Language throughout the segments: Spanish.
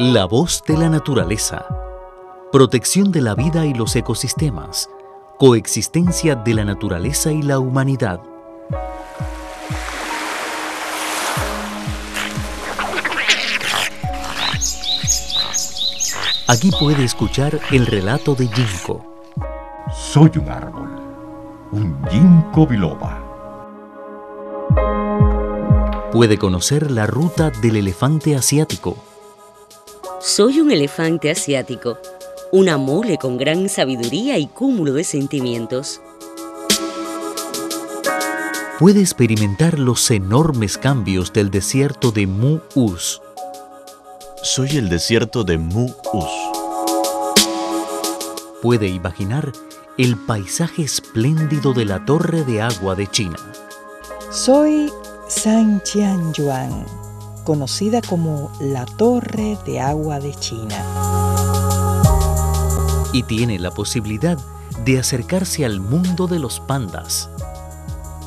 La voz de la naturaleza. Protección de la vida y los ecosistemas. Coexistencia de la naturaleza y la humanidad. Aquí puede escuchar el relato de Ginkgo. Soy un árbol, un ginkgo biloba. Puede conocer la ruta del elefante asiático. Soy un elefante asiático, una mole con gran sabiduría y cúmulo de sentimientos. Puede experimentar los enormes cambios del desierto de Mu-Us. Soy el desierto de Mu-Us. Puede imaginar el paisaje espléndido de la Torre de Agua de China. Soy San Yuan, conocida como la Torre de Agua de China. Y tiene la posibilidad de acercarse al mundo de los pandas.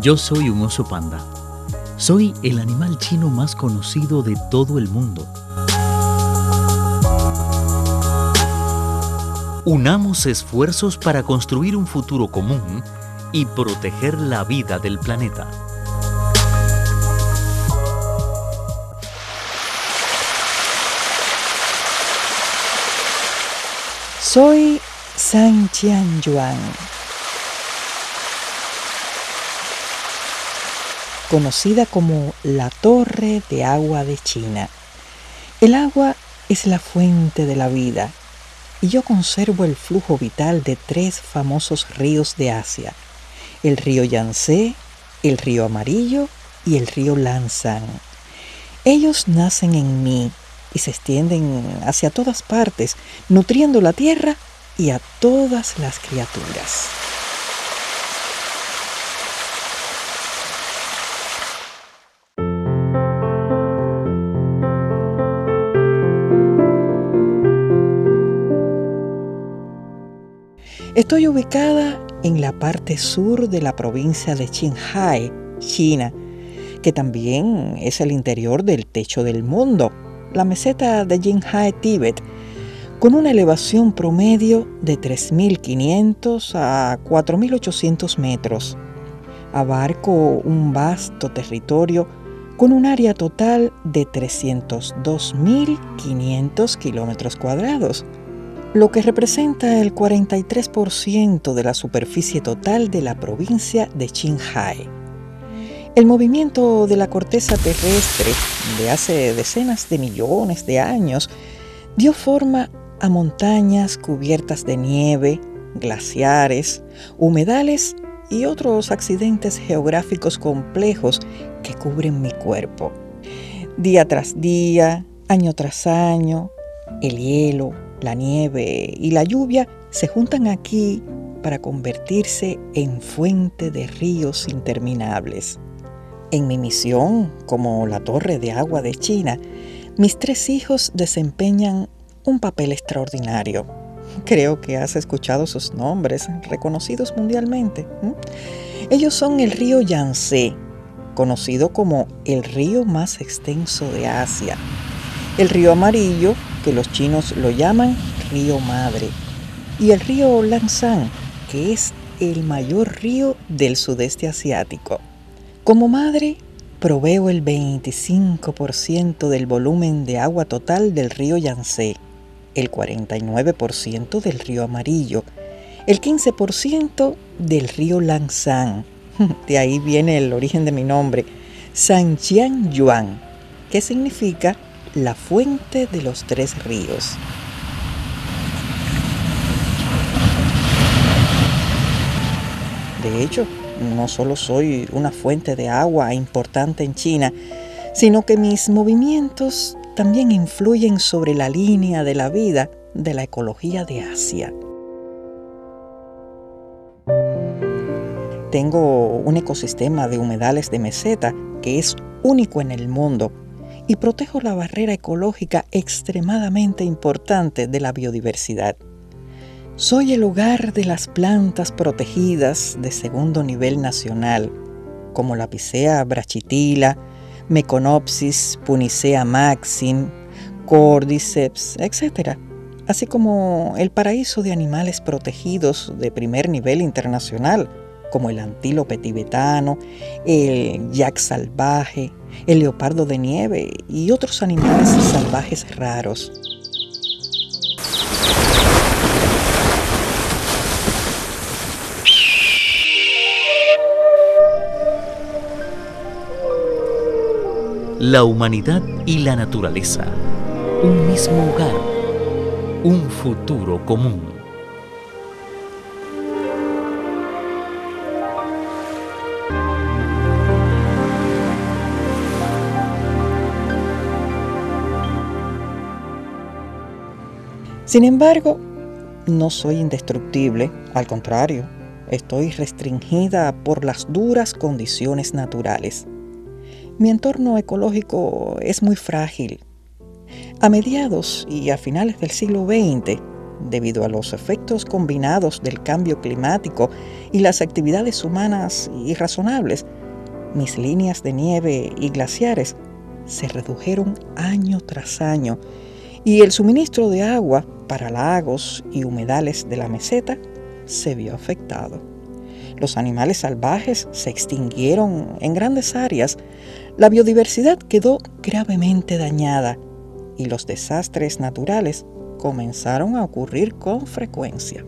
Yo soy un oso panda. Soy el animal chino más conocido de todo el mundo. Unamos esfuerzos para construir un futuro común y proteger la vida del planeta. Soy San Yuan, conocida como la Torre de Agua de China. El agua es la fuente de la vida y yo conservo el flujo vital de tres famosos ríos de Asia, el río Yangtze, el río Amarillo y el río Lansang. Ellos nacen en mí y se extienden hacia todas partes, nutriendo la tierra y a todas las criaturas. Estoy ubicada en la parte sur de la provincia de Qinghai, China, que también es el interior del techo del mundo, la meseta de Qinghai, Tíbet, con una elevación promedio de 3.500 a 4.800 metros. Abarco un vasto territorio con un área total de 302.500 kilómetros cuadrados lo que representa el 43% de la superficie total de la provincia de Qinghai. El movimiento de la corteza terrestre de hace decenas de millones de años dio forma a montañas cubiertas de nieve, glaciares, humedales y otros accidentes geográficos complejos que cubren mi cuerpo. Día tras día, año tras año, el hielo, la nieve y la lluvia se juntan aquí para convertirse en fuente de ríos interminables. En mi misión como la Torre de Agua de China, mis tres hijos desempeñan un papel extraordinario. Creo que has escuchado sus nombres, reconocidos mundialmente. Ellos son el río Yangtze, conocido como el río más extenso de Asia, el río Amarillo, que los chinos lo llaman río madre, y el río Langshan, que es el mayor río del sudeste asiático. Como madre, proveo el 25% del volumen de agua total del río Yangtze, el 49% del río Amarillo, el 15% del río Langshan. De ahí viene el origen de mi nombre, Sanjian Yuan, que significa la fuente de los tres ríos. De hecho, no solo soy una fuente de agua importante en China, sino que mis movimientos también influyen sobre la línea de la vida de la ecología de Asia. Tengo un ecosistema de humedales de meseta que es único en el mundo y protejo la barrera ecológica extremadamente importante de la biodiversidad. Soy el hogar de las plantas protegidas de segundo nivel nacional, como la Picea brachitila, Meconopsis punicea maxim, Cordyceps, etc. Así como el paraíso de animales protegidos de primer nivel internacional, como el antílope tibetano, el yak salvaje, el leopardo de nieve y otros animales salvajes raros. La humanidad y la naturaleza. Un mismo hogar. Un futuro común. Sin embargo, no soy indestructible, al contrario, estoy restringida por las duras condiciones naturales. Mi entorno ecológico es muy frágil. A mediados y a finales del siglo XX, debido a los efectos combinados del cambio climático y las actividades humanas irrazonables, mis líneas de nieve y glaciares se redujeron año tras año y el suministro de agua para lagos y humedales de la meseta se vio afectado. Los animales salvajes se extinguieron en grandes áreas, la biodiversidad quedó gravemente dañada y los desastres naturales comenzaron a ocurrir con frecuencia.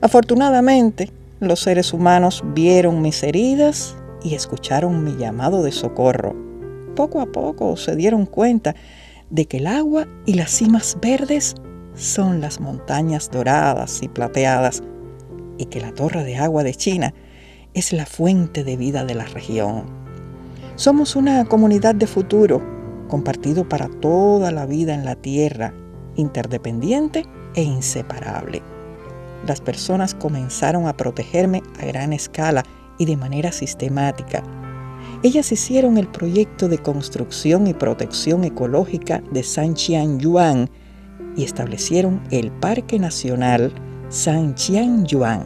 Afortunadamente, los seres humanos vieron mis heridas y escucharon mi llamado de socorro. Poco a poco se dieron cuenta de que el agua y las cimas verdes son las montañas doradas y plateadas y que la torre de agua de China es la fuente de vida de la región. Somos una comunidad de futuro, compartido para toda la vida en la Tierra, interdependiente e inseparable. Las personas comenzaron a protegerme a gran escala y de manera sistemática ellas hicieron el proyecto de construcción y protección ecológica de San Yuan y establecieron el Parque Nacional San Yuan.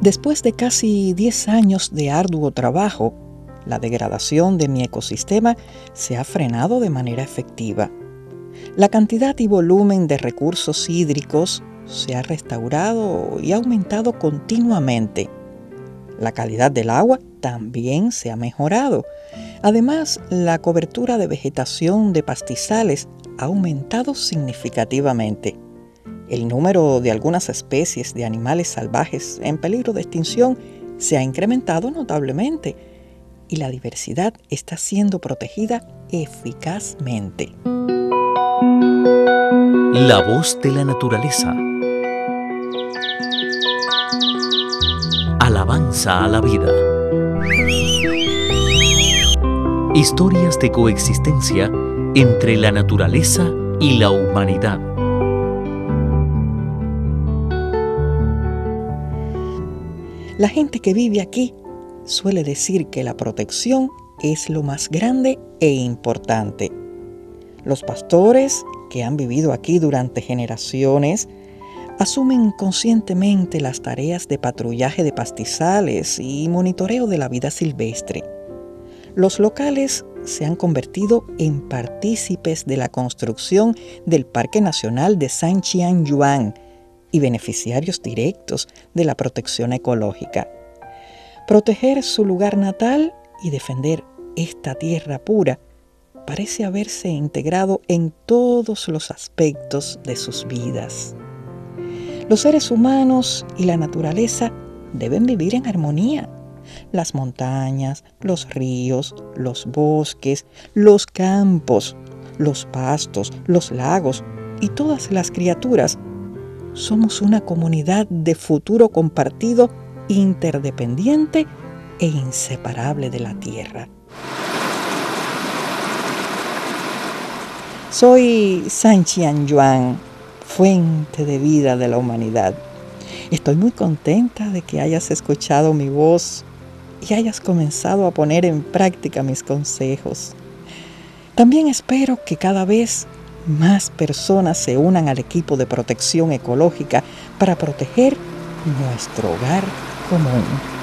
Después de casi 10 años de arduo trabajo, la degradación de mi ecosistema se ha frenado de manera efectiva. La cantidad y volumen de recursos hídricos se ha restaurado y aumentado continuamente. La calidad del agua también se ha mejorado. Además, la cobertura de vegetación de pastizales ha aumentado significativamente. El número de algunas especies de animales salvajes en peligro de extinción se ha incrementado notablemente y la diversidad está siendo protegida eficazmente. La voz de la naturaleza. Alabanza a la vida. Historias de coexistencia entre la naturaleza y la humanidad. La gente que vive aquí suele decir que la protección es lo más grande e importante. Los pastores que han vivido aquí durante generaciones asumen conscientemente las tareas de patrullaje de pastizales y monitoreo de la vida silvestre. Los locales se han convertido en partícipes de la construcción del Parque Nacional de San Yuan y beneficiarios directos de la protección ecológica. Proteger su lugar natal y defender esta tierra pura parece haberse integrado en todos los aspectos de sus vidas. Los seres humanos y la naturaleza deben vivir en armonía. Las montañas, los ríos, los bosques, los campos, los pastos, los lagos y todas las criaturas somos una comunidad de futuro compartido, interdependiente e inseparable de la tierra. Soy San Yuan fuente de vida de la humanidad. Estoy muy contenta de que hayas escuchado mi voz y hayas comenzado a poner en práctica mis consejos. También espero que cada vez más personas se unan al equipo de protección ecológica para proteger nuestro hogar común.